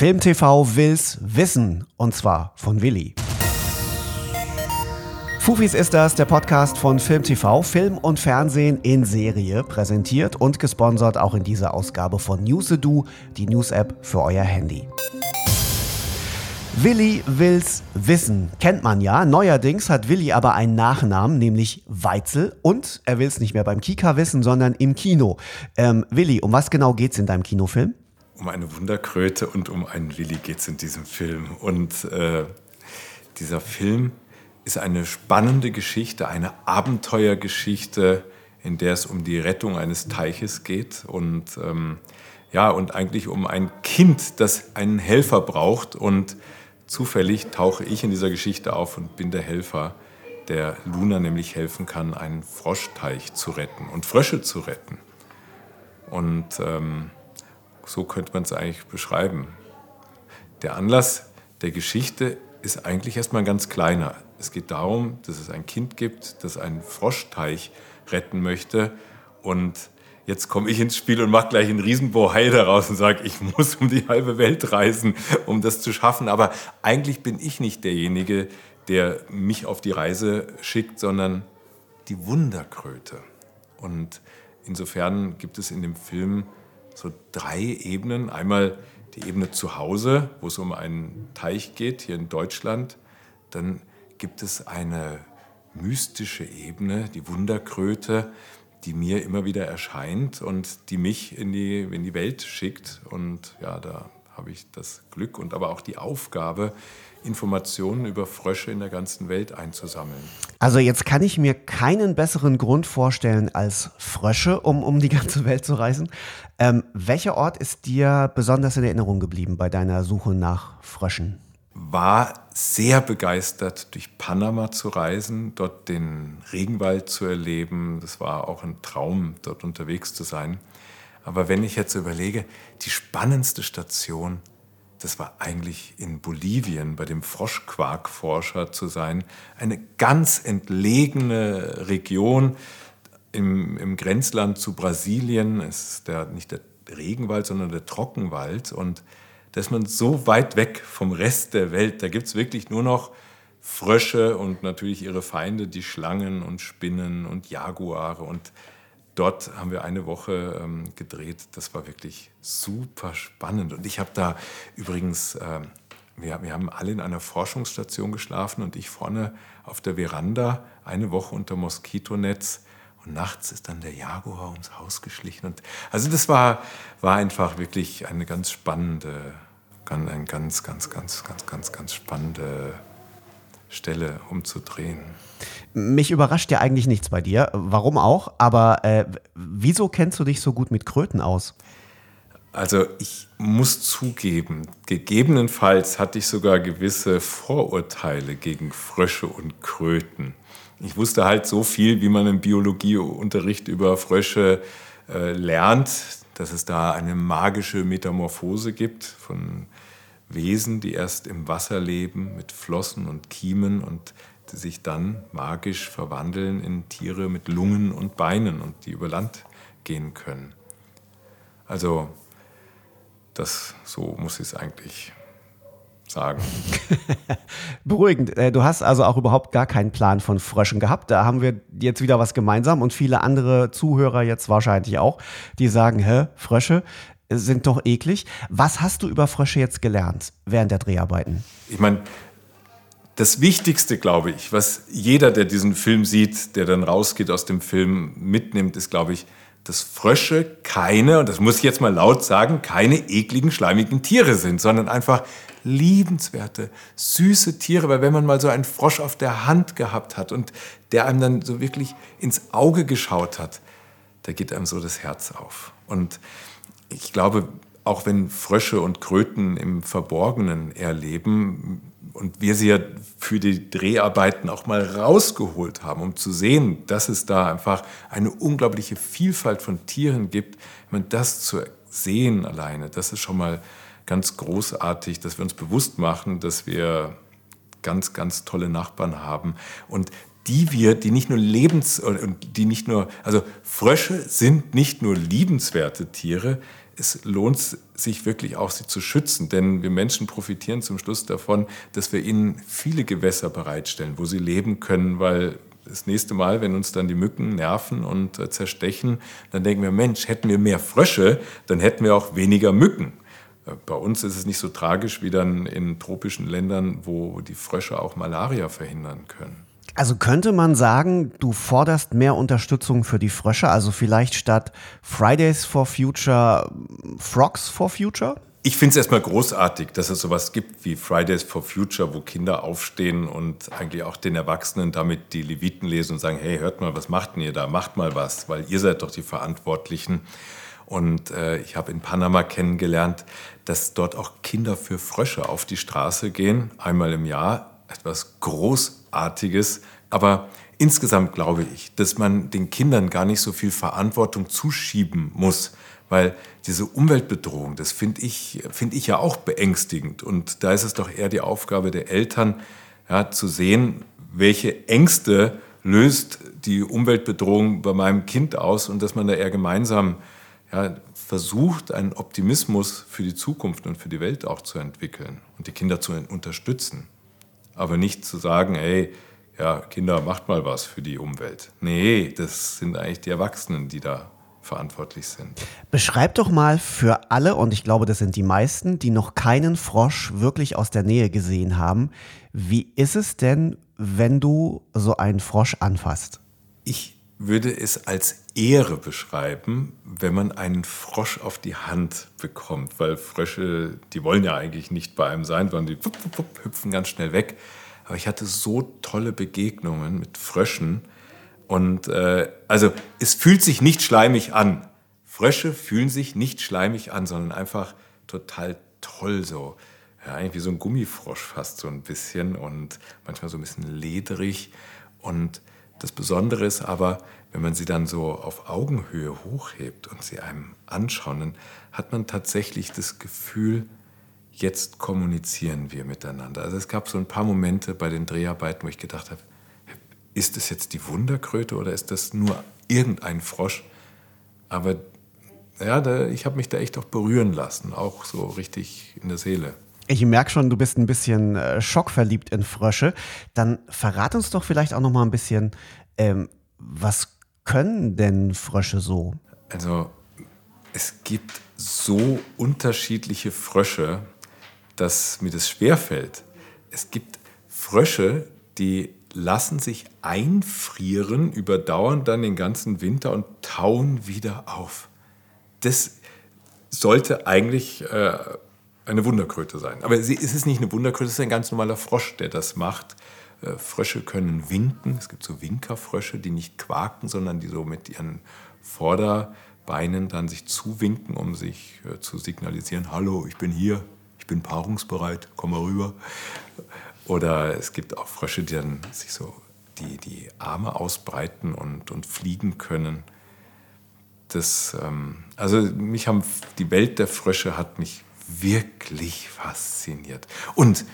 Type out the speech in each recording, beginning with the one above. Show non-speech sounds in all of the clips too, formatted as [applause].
Film TV will's wissen und zwar von Willi. Fufis ist das, der Podcast von Film TV, Film und Fernsehen in Serie, präsentiert und gesponsert auch in dieser Ausgabe von Newsedu, die News-App für euer Handy. Willi will's wissen. Kennt man ja. Neuerdings hat Willi aber einen Nachnamen, nämlich Weitzel. Und er will's nicht mehr beim Kika wissen, sondern im Kino. Ähm, Willi, um was genau geht's in deinem Kinofilm? Um eine Wunderkröte und um einen Willi geht's in diesem Film. Und äh, dieser Film ist eine spannende Geschichte, eine Abenteuergeschichte, in der es um die Rettung eines Teiches geht. Und ähm, ja, und eigentlich um ein Kind, das einen Helfer braucht und zufällig tauche ich in dieser Geschichte auf und bin der Helfer, der Luna nämlich helfen kann, einen Froschteich zu retten und Frösche zu retten. Und ähm, so könnte man es eigentlich beschreiben. Der Anlass der Geschichte ist eigentlich erstmal ein ganz kleiner. Es geht darum, dass es ein Kind gibt, das einen Froschteich retten möchte und jetzt komme ich ins Spiel und mache gleich einen Riesenbohai daraus und sage, ich muss um die halbe Welt reisen, um das zu schaffen. Aber eigentlich bin ich nicht derjenige, der mich auf die Reise schickt, sondern die Wunderkröte. Und insofern gibt es in dem Film so drei Ebenen. Einmal die Ebene zu Hause, wo es um einen Teich geht, hier in Deutschland. Dann gibt es eine mystische Ebene, die Wunderkröte, die mir immer wieder erscheint und die mich in die, in die Welt schickt. Und ja, da habe ich das Glück und aber auch die Aufgabe, Informationen über Frösche in der ganzen Welt einzusammeln. Also jetzt kann ich mir keinen besseren Grund vorstellen als Frösche, um um die ganze Welt zu reisen. Ähm, welcher Ort ist dir besonders in Erinnerung geblieben bei deiner Suche nach Fröschen? war sehr begeistert, durch Panama zu reisen, dort den Regenwald zu erleben. Das war auch ein Traum, dort unterwegs zu sein. Aber wenn ich jetzt überlege, die spannendste Station, das war eigentlich in Bolivien bei dem Froschquarkforscher zu sein. Eine ganz entlegene Region im, im Grenzland zu Brasilien. Es ist der, nicht der Regenwald, sondern der Trockenwald. Und da ist man so weit weg vom Rest der Welt. Da gibt es wirklich nur noch Frösche und natürlich ihre Feinde, die Schlangen und Spinnen und Jaguare. Und dort haben wir eine Woche ähm, gedreht. Das war wirklich super spannend. Und ich habe da übrigens, äh, wir, wir haben alle in einer Forschungsstation geschlafen und ich vorne auf der Veranda eine Woche unter Moskitonetz. Und nachts ist dann der Jaguar ums Haus geschlichen. Und also das war, war einfach wirklich eine ganz spannende, eine ganz, ganz, ganz, ganz, ganz, ganz spannende Stelle umzudrehen. Mich überrascht ja eigentlich nichts bei dir. Warum auch? Aber äh, wieso kennst du dich so gut mit Kröten aus? Also ich muss zugeben, gegebenenfalls hatte ich sogar gewisse Vorurteile gegen Frösche und Kröten. Ich wusste halt so viel, wie man im Biologieunterricht über Frösche äh, lernt, dass es da eine magische Metamorphose gibt von Wesen, die erst im Wasser leben mit Flossen und Kiemen und die sich dann magisch verwandeln in Tiere mit Lungen und Beinen und die über Land gehen können. Also das so muss ich es eigentlich sagen. [laughs] Beruhigend. Äh, du hast also auch überhaupt gar keinen Plan von Fröschen gehabt. Da haben wir jetzt wieder was gemeinsam und viele andere Zuhörer jetzt wahrscheinlich auch, die sagen, hä, Frösche sind doch eklig. Was hast du über Frösche jetzt gelernt während der Dreharbeiten? Ich meine, das Wichtigste, glaube ich, was jeder, der diesen Film sieht, der dann rausgeht aus dem Film, mitnimmt, ist, glaube ich, dass Frösche keine, und das muss ich jetzt mal laut sagen, keine ekligen, schleimigen Tiere sind, sondern einfach liebenswerte, süße Tiere. Weil wenn man mal so einen Frosch auf der Hand gehabt hat und der einem dann so wirklich ins Auge geschaut hat, da geht einem so das Herz auf. Und ich glaube, auch wenn Frösche und Kröten im Verborgenen erleben und wir sie ja für die Dreharbeiten auch mal rausgeholt haben, um zu sehen, dass es da einfach eine unglaubliche Vielfalt von Tieren gibt, ich das zu sehen alleine, das ist schon mal ganz großartig, dass wir uns bewusst machen, dass wir ganz, ganz tolle Nachbarn haben. Und die wir, die nicht nur lebens, die nicht nur, also Frösche sind nicht nur liebenswerte Tiere, es lohnt sich wirklich auch, sie zu schützen, denn wir Menschen profitieren zum Schluss davon, dass wir ihnen viele Gewässer bereitstellen, wo sie leben können, weil das nächste Mal, wenn uns dann die Mücken nerven und äh, zerstechen, dann denken wir, Mensch, hätten wir mehr Frösche, dann hätten wir auch weniger Mücken. Äh, bei uns ist es nicht so tragisch wie dann in tropischen Ländern, wo die Frösche auch Malaria verhindern können. Also könnte man sagen, du forderst mehr Unterstützung für die Frösche, also vielleicht statt Fridays for Future Frogs for Future? Ich finde es erstmal großartig, dass es sowas gibt wie Fridays for Future, wo Kinder aufstehen und eigentlich auch den Erwachsenen damit die Leviten lesen und sagen, hey, hört mal, was macht denn ihr da? Macht mal was, weil ihr seid doch die Verantwortlichen. Und äh, ich habe in Panama kennengelernt, dass dort auch Kinder für Frösche auf die Straße gehen, einmal im Jahr. Etwas Großartiges. Aber insgesamt glaube ich, dass man den Kindern gar nicht so viel Verantwortung zuschieben muss weil diese Umweltbedrohung, das finde ich, find ich ja auch beängstigend. Und da ist es doch eher die Aufgabe der Eltern, ja, zu sehen, welche Ängste löst die Umweltbedrohung bei meinem Kind aus und dass man da eher gemeinsam ja, versucht, einen Optimismus für die Zukunft und für die Welt auch zu entwickeln und die Kinder zu unterstützen. Aber nicht zu sagen, hey, ja, Kinder, macht mal was für die Umwelt. Nee, das sind eigentlich die Erwachsenen, die da verantwortlich sind. Beschreib doch mal für alle, und ich glaube, das sind die meisten, die noch keinen Frosch wirklich aus der Nähe gesehen haben, wie ist es denn, wenn du so einen Frosch anfasst? Ich würde es als Ehre beschreiben, wenn man einen Frosch auf die Hand bekommt, weil Frösche, die wollen ja eigentlich nicht bei einem sein, sondern die wupp, wupp, wupp, hüpfen ganz schnell weg. Aber ich hatte so tolle Begegnungen mit Fröschen, und äh, also es fühlt sich nicht schleimig an. Frösche fühlen sich nicht schleimig an, sondern einfach total toll so. Ja, eigentlich wie so ein Gummifrosch fast so ein bisschen und manchmal so ein bisschen ledrig. Und das Besondere ist aber, wenn man sie dann so auf Augenhöhe hochhebt und sie einem anschauen, dann hat man tatsächlich das Gefühl, jetzt kommunizieren wir miteinander. Also es gab so ein paar Momente bei den Dreharbeiten, wo ich gedacht habe, ist es jetzt die Wunderkröte oder ist das nur irgendein Frosch? Aber ja, da, ich habe mich da echt auch berühren lassen, auch so richtig in der Seele. Ich merke schon, du bist ein bisschen äh, schockverliebt in Frösche. Dann verrat uns doch vielleicht auch noch mal ein bisschen, ähm, was können denn Frösche so? Also es gibt so unterschiedliche Frösche, dass mir das schwerfällt. Es gibt Frösche, die lassen sich einfrieren, überdauern dann den ganzen Winter und tauen wieder auf. Das sollte eigentlich äh, eine Wunderkröte sein. Aber sie, es ist nicht eine Wunderkröte, es ist ein ganz normaler Frosch, der das macht. Äh, Frösche können winken. Es gibt so Winkerfrösche, die nicht quaken, sondern die so mit ihren Vorderbeinen dann sich zuwinken, um sich äh, zu signalisieren, hallo, ich bin hier, ich bin paarungsbereit, komm mal rüber. Oder es gibt auch Frösche, die dann sich so die, die Arme ausbreiten und, und fliegen können. Das, ähm, also mich haben, die Welt der Frösche hat mich wirklich fasziniert. Und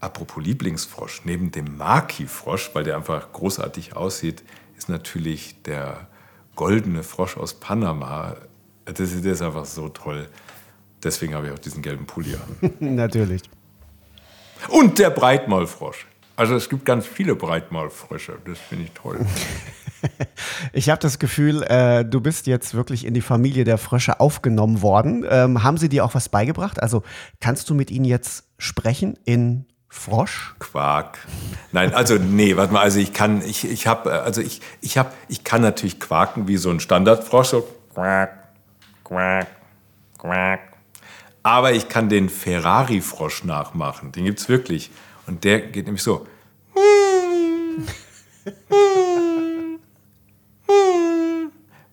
apropos Lieblingsfrosch, neben dem Maki-Frosch, weil der einfach großartig aussieht, ist natürlich der goldene Frosch aus Panama. Das, der ist einfach so toll. Deswegen habe ich auch diesen gelben Pulli an. [laughs] natürlich. Und der Breitmaulfrosch. Also es gibt ganz viele Breitmaulfrösche. Das finde ich toll. [laughs] [laughs] Ich habe das Gefühl, äh, du bist jetzt wirklich in die Familie der Frösche aufgenommen worden. Ähm, haben sie dir auch was beigebracht? Also kannst du mit ihnen jetzt sprechen in Frosch? Quark. Nein, also nee, warte mal, also ich kann, ich, ich habe, äh, also ich, ich habe, ich kann natürlich quaken wie so ein Standardfrosch, so quack, quack, quack. Aber ich kann den Ferrari-Frosch nachmachen. Den gibt es wirklich. Und der geht nämlich so. [laughs]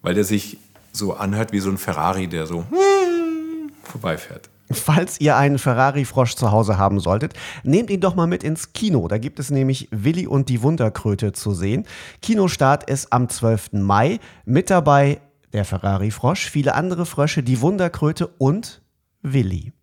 Weil der sich so anhört wie so ein Ferrari, der so [laughs] vorbeifährt. Falls ihr einen Ferrari-Frosch zu Hause haben solltet, nehmt ihn doch mal mit ins Kino. Da gibt es nämlich Willi und die Wunderkröte zu sehen. Kinostart ist am 12. Mai. Mit dabei der Ferrari-Frosch, viele andere Frösche, die Wunderkröte und Willi.